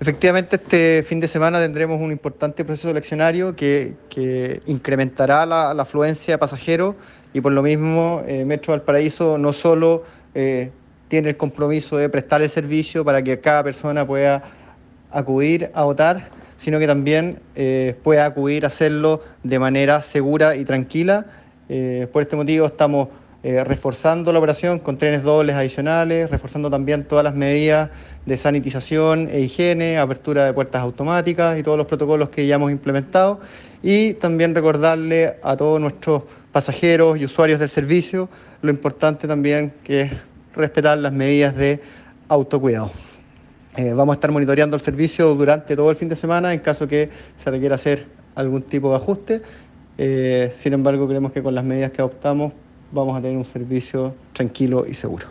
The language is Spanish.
Efectivamente, este fin de semana tendremos un importante proceso eleccionario que, incrementará la, afluencia de pasajeros y por lo mismo eh, Metro Valparaíso no solo eh, tiene el compromiso de prestar el servicio para que cada persona pueda acudir a votar, sino que también eh, pueda acudir a hacerlo de manera segura y tranquila. por este motivo estamos eh, reforzando la operación con trenes dobles adicionales, reforzando también todas las medidas de sanitización e higiene, apertura de puertas automáticas y todos los protocolos que ya hemos implementado. Y también recordarle a todos nuestros pasajeros y usuarios del servicio lo importante también que es respetar las medidas de autocuidado. Eh, vamos a estar monitoreando el servicio durante todo el fin de semana en caso que se requiera hacer algún tipo de ajuste. Eh, sin embargo, creemos que con las medidas que adoptamos vamos a tener un servicio tranquilo y seguro.